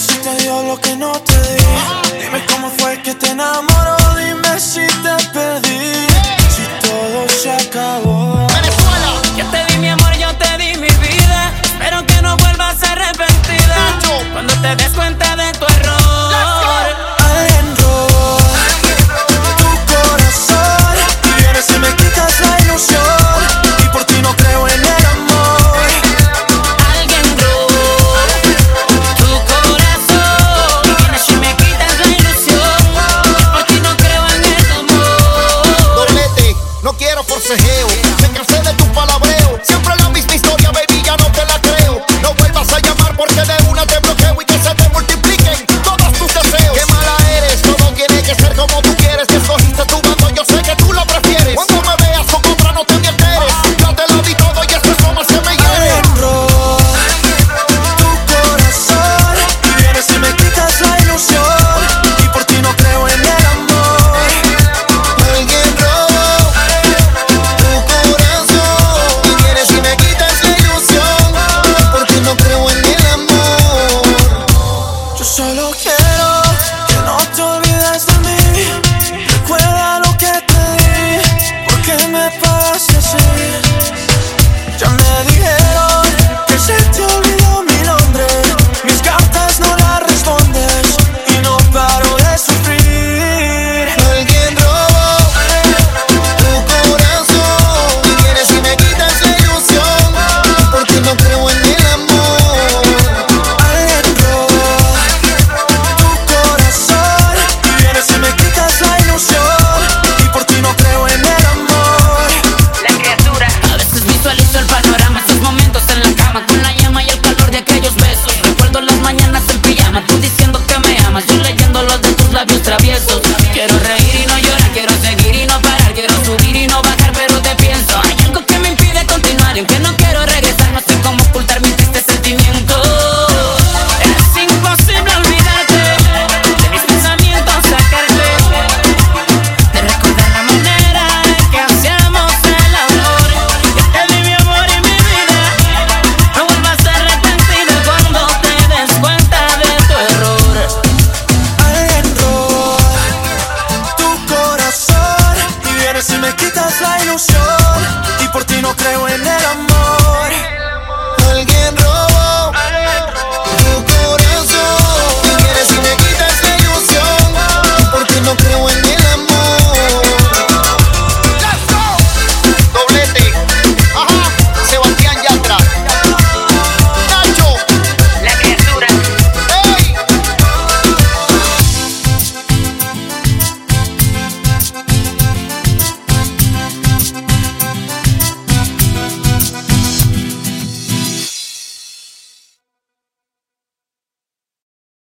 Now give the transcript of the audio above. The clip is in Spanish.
si te dio lo que no te di. Dime cómo fue que te enamoró, dime si te perdí. Si todo se acabó. El panorama, esos momentos en la cama Con la llama y el calor de aquellos besos. Recuerdo las mañanas en pijama Tú diciendo que me amas Yo leyendo los de tus labios traviesos Si me quitas la ilusión y por ti no creo en el amor, alguien